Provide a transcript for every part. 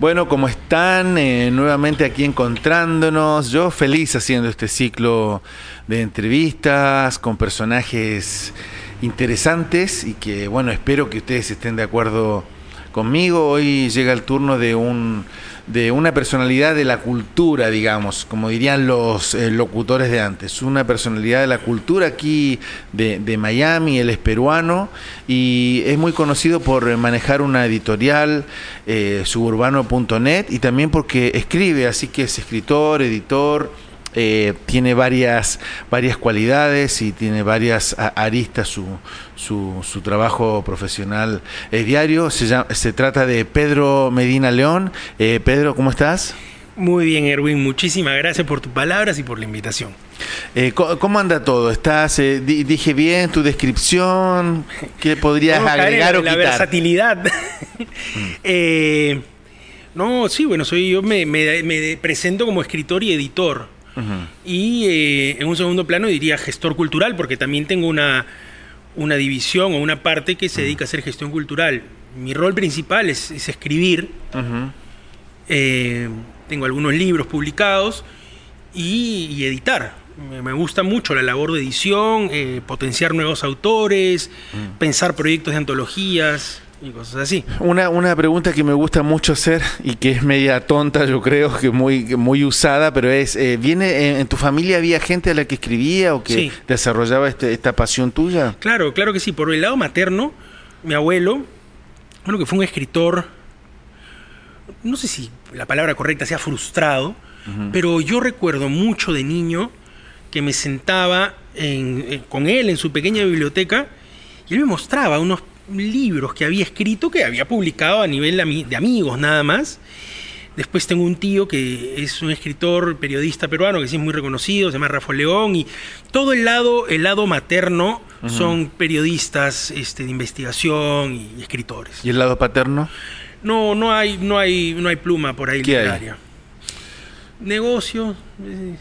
Bueno, ¿cómo están? Eh, nuevamente aquí encontrándonos. Yo feliz haciendo este ciclo de entrevistas con personajes interesantes y que, bueno, espero que ustedes estén de acuerdo conmigo. Hoy llega el turno de un de una personalidad de la cultura, digamos, como dirían los eh, locutores de antes, una personalidad de la cultura aquí de, Miami, él es peruano y es muy conocido por manejar una editorial, eh, suburbano.net, y también porque escribe, así que es escritor, editor, eh, tiene varias, varias cualidades y tiene varias aristas su, su, trabajo profesional es diario. Se, se trata de Pedro Medina León. Eh, Pedro, ¿cómo estás? Muy bien, Erwin. Muchísimas gracias por tus palabras y por la invitación. Eh, ¿cómo, anda todo? ¿Estás, dije bien tu descripción? ¿Qué podrías agregar o la versatilidad. no, sí, bueno, soy yo me, me presento como escritor y editor. Y eh, en un segundo plano diría gestor cultural, porque también tengo una, una división o una parte que se dedica a hacer gestión cultural. Mi rol principal es, escribir. Eh, tengo algunos libros publicados y, editar. Me, gusta mucho la labor de edición, eh, potenciar nuevos autores, pensar proyectos de antologías y cosas así. Una, una pregunta que me gusta mucho hacer y que es media tonta, yo creo, que muy, muy usada, pero es, eh, ¿viene en, tu familia había gente a la que escribía o que desarrollaba este, esta pasión tuya? Claro, claro que sí. Por el lado materno, mi abuelo, bueno, que fue un escritor, no sé si la palabra correcta sea frustrado, pero yo recuerdo mucho de niño que me sentaba con él en su pequeña biblioteca y él me mostraba unos libros que había escrito, que había publicado a nivel de amigos nada más. Después tengo un tío que es un escritor, periodista peruano, que sí es muy reconocido, se llama Rafael León, y todo el lado, el lado materno son periodistas este, de investigación y, escritores. ¿Y el lado paterno? No, no hay, no hay, no hay pluma por ahí literaria negocios, eh,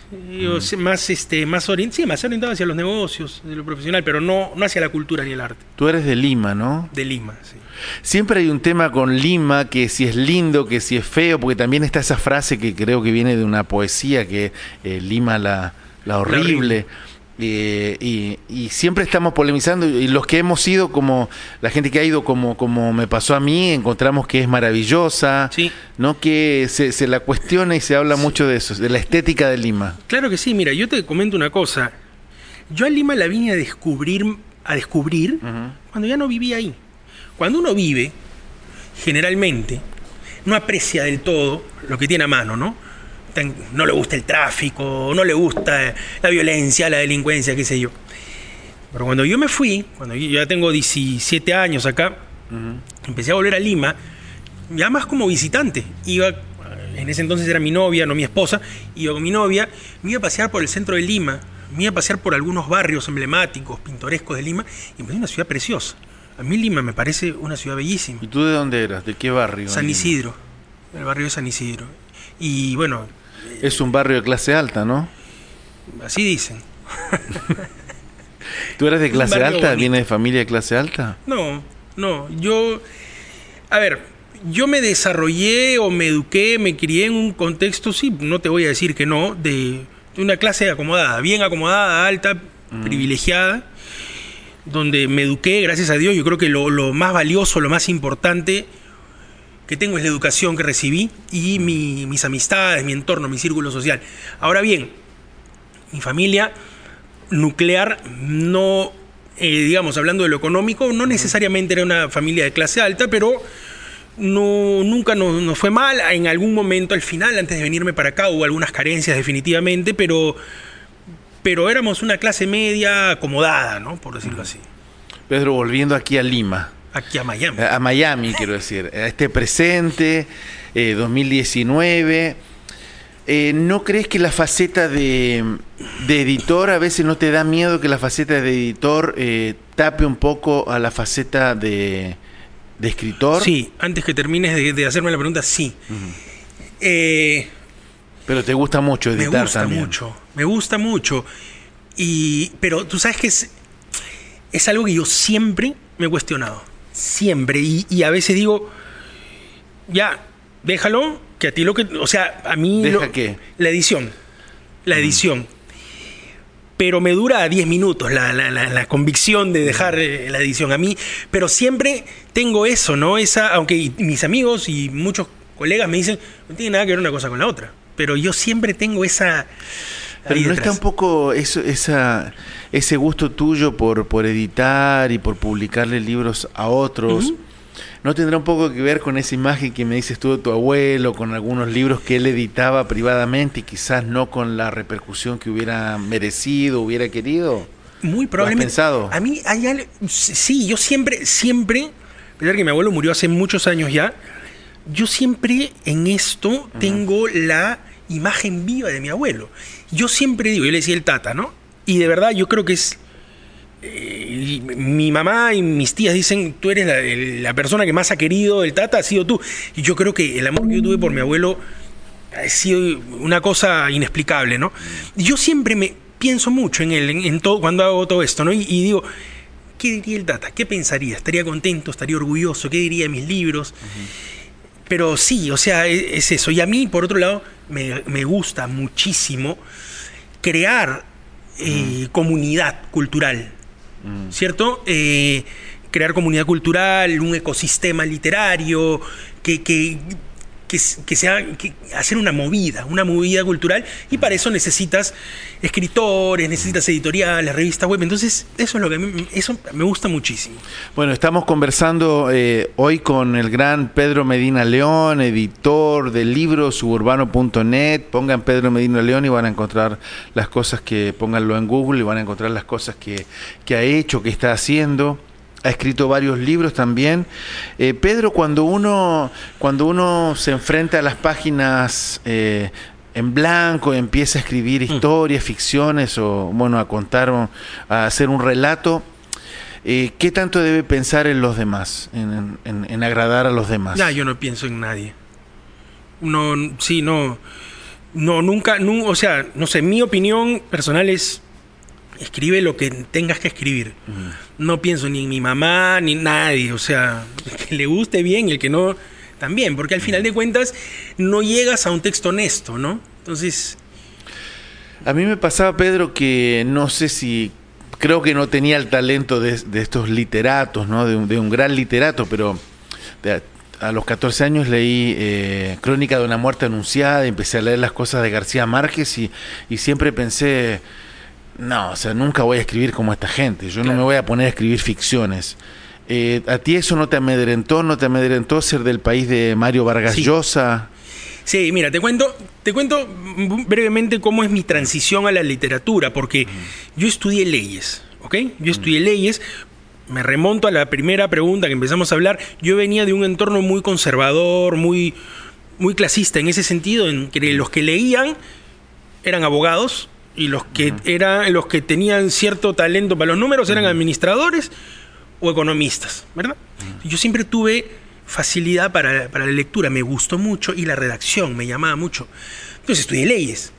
más este, más, más orientado hacia los negocios, de lo profesional, pero no, no hacia la cultura ni el arte. Tú eres de Lima, ¿no? De Lima, sí. Siempre hay un tema con Lima, que si es lindo, que si es feo, porque también está esa frase que creo que viene de una poesía, que eh, Lima la, la horrible. Eh, y, siempre estamos polemizando y los que hemos ido como la gente que ha ido como como me pasó a mí encontramos que es maravillosa no que se, la cuestiona y se habla mucho de eso de la estética de Lima. Claro que sí mira yo te comento una cosa. Yo a Lima la vine a descubrir a descubrir cuando ya no vivía ahí. Cuando uno vive generalmente no aprecia del todo lo que tiene a mano no no le gusta el tráfico, no le gusta la violencia, la delincuencia, qué sé yo. Pero cuando yo me fui, cuando yo ya tengo 17 años acá, empecé a volver a Lima, ya más como visitante. Iba, en ese entonces era mi novia, no mi esposa, iba con mi novia, me iba a pasear por el centro de Lima, me iba a pasear por algunos barrios emblemáticos, pintorescos de Lima, y me una ciudad preciosa. A mí Lima me parece una ciudad bellísima. ¿Y tú de dónde eras? ¿De qué barrio? San Isidro, el barrio de San Isidro. Y bueno, es un barrio de clase alta, ¿no? Así dicen. ¿Tú eres de clase alta? ¿Vienes de familia de clase alta? No, no. Yo. A ver, yo me desarrollé o me eduqué, me crié en un contexto, sí, no te voy a decir que no, de, una clase acomodada, bien acomodada, alta, mm. privilegiada, donde me eduqué, gracias a Dios. Yo creo que lo, lo más valioso, lo más importante que tengo es la educación que recibí y mis amistades, mi entorno, mi círculo social. Ahora bien, mi familia nuclear no, eh, digamos, hablando de lo económico, no necesariamente era una familia de clase alta, pero no, nunca nos, fue mal. En algún momento al final, antes de venirme para acá, hubo algunas carencias definitivamente, pero, pero éramos una clase media acomodada, ¿no? Por decirlo así. Pedro, volviendo aquí a Lima, Aquí a Miami. A Miami, quiero decir. A este presente, 2019. Eh, eh, ¿No crees que la faceta de, editor a veces no te da miedo que la faceta de editor eh, tape un poco a la faceta de, escritor? Sí, antes que termines de, hacerme la pregunta, sí. pero te gusta mucho editar Me gusta mucho, me gusta mucho. Y, pero tú sabes que es, es algo que yo siempre me he cuestionado siempre. Y, a veces digo, ya, déjalo, que a ti lo que, o sea, a mí... ¿Deja qué? La edición, la edición. Pero me dura 10 minutos la, la, la, convicción de dejar eh, la edición a mí, pero siempre tengo eso, ¿no? Esa, aunque mis amigos y muchos colegas me dicen, no tiene nada que ver una cosa con la otra, pero yo siempre tengo esa... Pero no está un poco eso, esa, ese gusto tuyo por, por editar y por publicarle libros a otros. ¿No tendrá un poco que ver con esa imagen que me dices tú de tu abuelo, con algunos libros que él editaba privadamente y quizás no con la repercusión que hubiera merecido, hubiera querido? Muy probablemente. has pensado? A mí hay algo, sí, yo siempre, siempre, a pesar que mi abuelo murió hace muchos años ya, yo siempre en esto tengo la imagen viva de mi abuelo. Yo siempre digo, yo le decía el tata, ¿no? Y de verdad yo creo que es eh, mi mamá y mis tías dicen, tú eres la, persona que más ha querido el Tata, ha sido tú. Y yo creo que el amor que yo tuve por mi abuelo ha sido una cosa inexplicable, ¿no? Yo siempre me pienso mucho en él, en, todo, cuando hago todo esto, ¿no? Y, digo, ¿qué diría el Tata? ¿Qué pensaría? ¿Estaría contento? ¿Estaría orgulloso? ¿Qué diría de mis libros? Pero sí, o sea, e, es, eso. Y a mí, por otro lado, me, me gusta muchísimo crear eh, comunidad cultural. Mm. ¿cierto? Eh, crear comunidad cultural, un ecosistema literario, que, que, que, sea hacer una movida, una movida cultural, y para eso necesitas escritores, necesitas editoriales, revistas web. Entonces, eso es lo que me, eso me gusta muchísimo. Bueno, estamos conversando eh, hoy con el gran Pedro Medina León, editor del libro suburbano.net. Pongan Pedro Medina León y van a encontrar las cosas que, pónganlo en Google y van a encontrar las cosas que, que ha hecho, que está haciendo ha escrito varios libros también. Eh, Pedro, cuando uno, cuando uno se enfrenta a las páginas eh, en blanco, empieza a escribir mm. historias, ficciones o bueno, a contar, a hacer un relato, eh, ¿qué tanto debe pensar en los demás, en, agradar a los demás? Ya, yo no pienso en nadie. No, sí, no, no, nunca, no, o sea, no sé, mi opinión personal es escribe lo que tengas que escribir. No pienso ni en mi mamá, ni en nadie. O sea, el que le guste bien, el que no, también. Porque al final de cuentas no llegas a un texto honesto, ¿no? Entonces... A mí me pasaba, Pedro, que no sé si... Creo que no tenía el talento de, estos literatos, ¿no? De un, gran literato, pero... a los 14 años leí eh, Crónica de una muerte anunciada, y empecé a leer las cosas de García Márquez y, y siempre pensé, no, o sea, nunca voy a escribir como esta gente. Yo no me voy a poner a escribir ficciones. Eh, ¿A ti eso no te amedrentó? ¿No te amedrentó ser del país de Mario Vargas Llosa? Sí, mira, te cuento, te cuento brevemente cómo es mi transición a la literatura, porque yo estudié leyes, ¿ok? Yo estudié leyes, me remonto a la primera pregunta que empezamos a hablar, yo venía de un entorno muy conservador, muy, muy clasista en ese sentido, en que los que leían eran abogados, y los que eran los que tenían cierto talento para los números eran administradores o economistas, ¿verdad? Yo siempre tuve facilidad para, la lectura, me gustó mucho y la redacción me llamaba mucho. Entonces estudié leyes.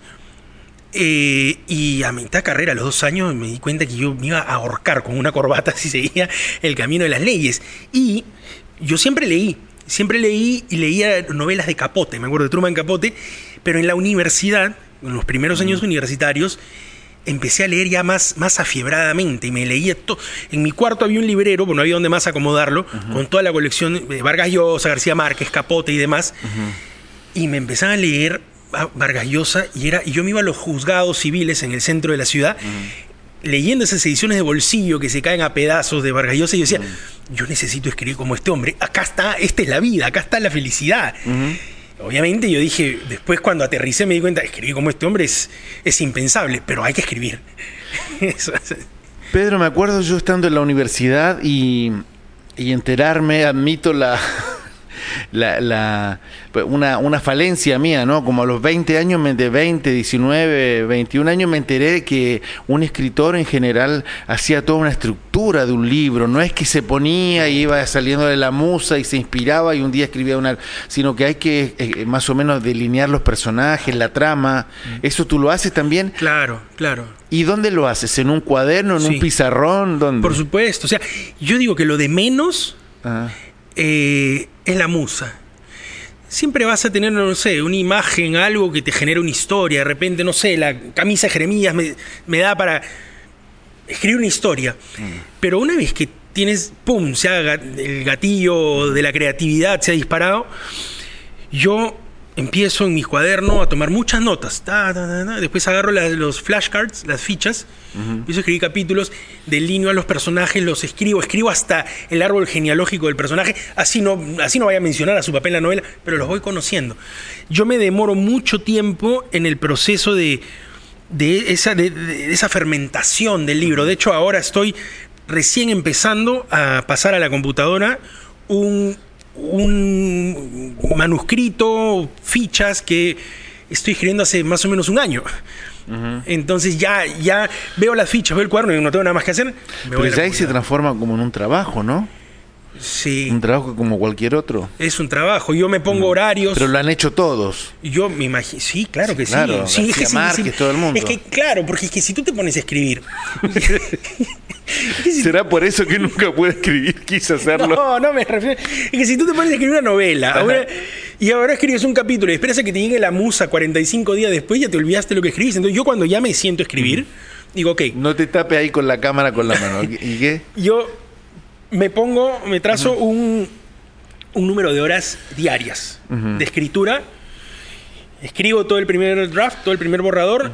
Eh, y a mitad de carrera, a los dos años, me di cuenta que yo me iba a ahorcar con una corbata si seguía el camino de las leyes. Y yo siempre leí, siempre leí y leía novelas de Capote, me acuerdo de Truman Capote, pero en la universidad en los primeros años universitarios, empecé a leer ya más, más afiebradamente y me leía todo. En mi cuarto había un librero, bueno, no había donde más acomodarlo, con toda la colección de Vargas Llosa, García Márquez, Capote y demás. Y me empezaba a leer Vargas Llosa y, era, y yo me iba a los juzgados civiles en el centro de la ciudad. Leyendo esas ediciones de bolsillo que se caen a pedazos de Vargas Llosa, y yo decía, yo necesito escribir como este hombre. Acá está, esta es la vida, acá está la felicidad. Obviamente yo dije, después cuando aterricé me di cuenta, escribir como este hombre es, es impensable, pero hay que escribir. Pedro, me acuerdo yo estando en la universidad y, y enterarme, admito la, la, pues, una, una, falencia mía, ¿no? Como a los 20 años, de 20, 19, 21 años, me enteré de que un escritor en general hacía toda una estructura de un libro. No es que se ponía y iba saliendo de la musa y se inspiraba y un día escribía una, sino que hay que eh, más o menos delinear los personajes, la trama. Mm. ¿Eso tú lo haces también? Claro, claro. ¿Y dónde lo haces? ¿En un cuaderno, en un pizarrón? ¿Dónde? Por supuesto. O sea, yo digo que lo de menos eh, es la musa. siempre vas a tener, no sé, una imagen, algo que te genera una historia. De repente, no sé, la camisa de Jeremías me, me da para escribir una historia. Pero una vez que tienes, pum, se haga el gatillo de la creatividad se ha disparado, yo empiezo en mi cuaderno a tomar muchas notas. Ta, ta, ta. Después agarro los flashcards, las fichas, empiezo a escribir capítulos, delineo a los personajes, los escribo, escribo hasta el árbol genealógico del personaje. Así no, así no vaya a mencionar a su papel en la novela, pero los voy conociendo. Yo me demoro mucho tiempo en el proceso de, de esa, de, de esa fermentación del libro. De hecho, ahora estoy recién empezando a pasar a la computadora un, un manuscrito, fichas que estoy escribiendo hace más o menos un año. Entonces ya, ya veo las fichas, veo el cuaderno y no tengo nada más que hacer. me Pero ya ahí se transforma como en un trabajo, ¿no? Sí, Un trabajo como cualquier otro. es un trabajo. Yo me pongo horarios. Pero lo han hecho todos. Yo me imagino, sí, claro que Claro, sí. sí. García Márquez, todo el mundo. Es que, claro, porque es que si tú te pones a escribir. es que si- ¿Será por eso que nunca pude escribir? Quise hacerlo. no, no me refiero. Es que si tú te pones a escribir una novela ahora- y ahora escribes un capítulo y esperas a que te llegue la musa 45 días después, ya te olvidaste lo que escribís. Entonces, yo cuando ya me siento a escribir, digo, ok, No te tape ahí con la cámara con la mano. ¿Y qué? yo me pongo, me trazo un, un número de horas diarias de escritura. Escribo todo el primer draft, todo el primer borrador,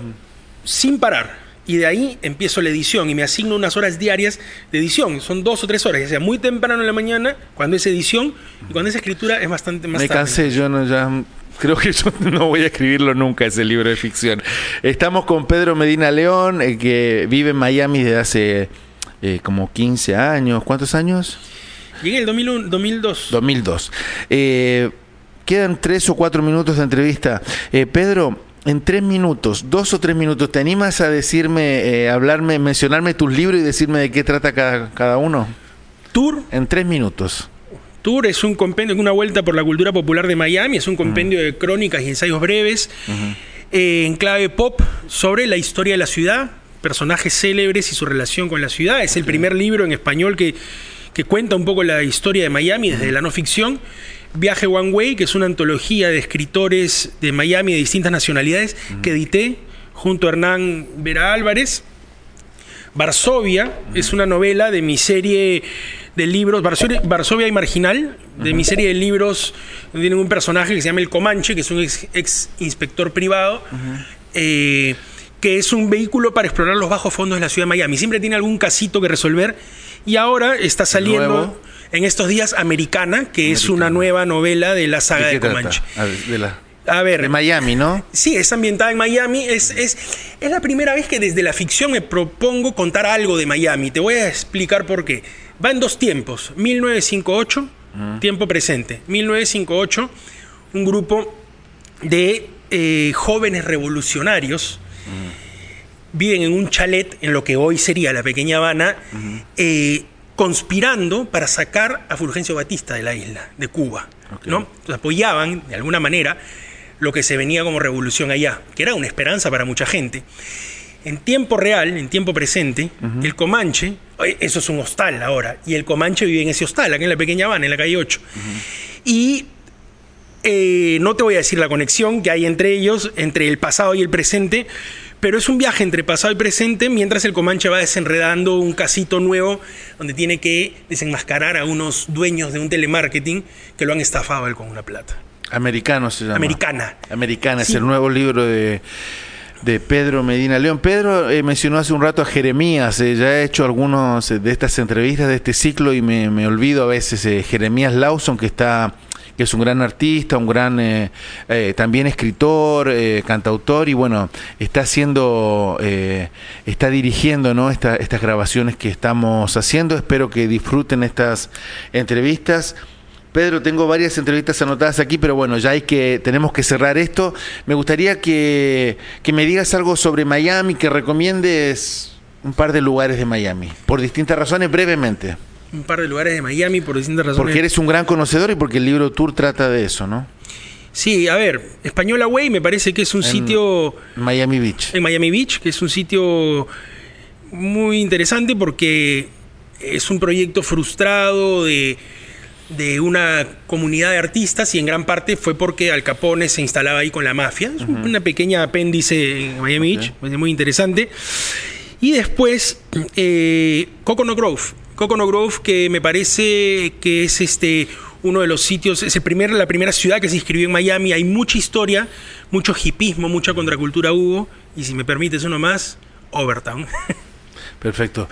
sin parar. Y de ahí empiezo la edición y me asigno unas horas diarias de edición. Son dos o tres horas, ya sea muy temprano en la mañana, cuando es edición, y cuando es escritura es bastante más Me tarde. cansé, yo no ya creo que yo no voy a escribirlo nunca ese libro de ficción. Estamos con Pedro Medina León, eh, que vive en Miami desde hace eh, como 15 años. ¿Cuántos años? Llegué el 2001, 2002. 2002. Eh, quedan tres o cuatro minutos de entrevista. Eh, Pedro, en tres minutos, dos o tres minutos, ¿te animas a decirme, eh, hablarme, mencionarme tus libros y decirme de qué trata cada, cada uno? Tour En tres minutos. Tour es un compendio, una vuelta por la cultura popular de Miami, es un compendio de crónicas y ensayos breves eh, en clave pop sobre la historia de la ciudad, personajes célebres y su relación con la ciudad. Es el primer libro en español que, que cuenta un poco la historia de Miami desde la no ficción. Viaje One Way, que es una antología de escritores de Miami de distintas nacionalidades que edité junto a Hernán Vera Álvarez. Varsovia es una novela de mi serie de libros, Varsovia, y Marginal, de mi serie de libros, donde tiene un personaje que se llama El Comanche, que es un ex, ex inspector privado, eh, que es un vehículo para explorar los bajos fondos de la ciudad de Miami. Siempre tiene algún casito que resolver y ahora está saliendo Nuevo. en estos días Americana, que es una nueva novela de la saga ¿De? Comanche. A ver, de, la- A ver, de Miami, ¿no? Sí, es ambientada en Miami. Es, es, es la primera vez que desde la ficción me propongo contar algo de Miami. Te voy a explicar por qué. Va en dos tiempos. 1958, tiempo presente. 1958, un grupo de eh, jóvenes revolucionarios viven en un chalet en lo que hoy sería la pequeña Habana, eh, conspirando para sacar a Fulgencio Batista de la isla, de Cuba. ¿no? Entonces, apoyaban, de alguna manera, lo que se venía como revolución allá, que era una esperanza para mucha gente. En tiempo real, en tiempo presente, el Comanche, eso es un hostal ahora, y el Comanche vive en ese hostal, aquí en la pequeña Habana, en la calle 8. Y eh, no te voy a decir la conexión que hay entre ellos, entre el pasado y el presente, pero es un viaje entre pasado y presente mientras el Comanche va desenredando un casito nuevo donde tiene que desenmascarar a unos dueños de un telemarketing que lo han estafado él con una plata. Americano se llama. Americana. Americana, Sí. es el nuevo libro de, de Pedro Medina León. Pedro eh, mencionó hace un rato a Jeremías, eh, ya he hecho algunos eh, de estas entrevistas de este ciclo y me, me olvido a veces eh, Jeremías Lawson, que está que es un gran artista, un gran eh, eh, también escritor, eh, cantautor y bueno, está haciendo, está dirigiendo ¿no? Esta- estas grabaciones que estamos haciendo. Espero que disfruten estas entrevistas. Pedro, tengo varias entrevistas anotadas aquí, pero bueno, ya hay que, tenemos que cerrar esto. Me gustaría que, que me digas algo sobre Miami, que recomiendes un par de lugares de Miami, por distintas razones, brevemente. Un par de lugares de Miami por distintas razones. Porque eres un gran conocedor y porque el libro Tour trata de eso, ¿no? Sí, a ver, Española Way me parece que es un En- sitio Miami Beach. en Miami Beach, que es un sitio muy interesante porque es un proyecto frustrado de, de una comunidad de artistas y en gran parte fue porque Al Capone se instalaba ahí con la mafia. Es una pequeña apéndice en Miami Beach, muy interesante. Y después, eh, Coconut Grove. Coconut Grove, que me parece que es este uno de los sitios, es el primer, la primera ciudad que se inscribió en Miami. Hay mucha historia, mucho hipismo, mucha contracultura hubo. Y si me permites uno más, Overtown. Perfecto.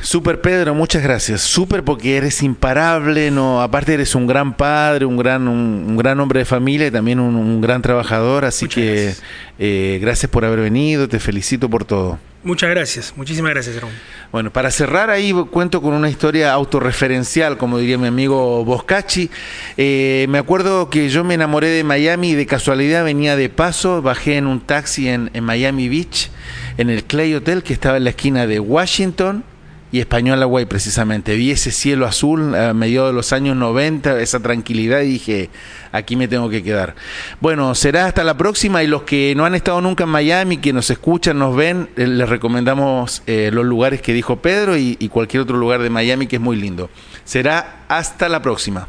Super Pedro, muchas gracias. Super porque eres imparable, no, aparte eres un gran padre, un gran, un, gran hombre de familia y también un, gran trabajador, así que gracias. Eh, gracias por haber venido, te felicito por todo. Muchas gracias, muchísimas gracias, Jerome. Bueno, para cerrar ahí cuento con una historia autorreferencial, como diría mi amigo Boscachi. Eh, me acuerdo que yo me enamoré de Miami y de casualidad venía de paso, bajé en un taxi en, en Miami Beach, en el Clay Hotel que estaba en la esquina de Washington y Española Way precisamente. Vi ese cielo azul a mediados de los años 90, esa tranquilidad y dije, aquí me tengo que quedar. Bueno, será hasta la próxima y los que no han estado nunca en Miami, que nos escuchan, nos ven, eh, les recomendamos eh, los lugares que dijo Pedro y cualquier otro lugar de Miami que es muy lindo. Será hasta la próxima.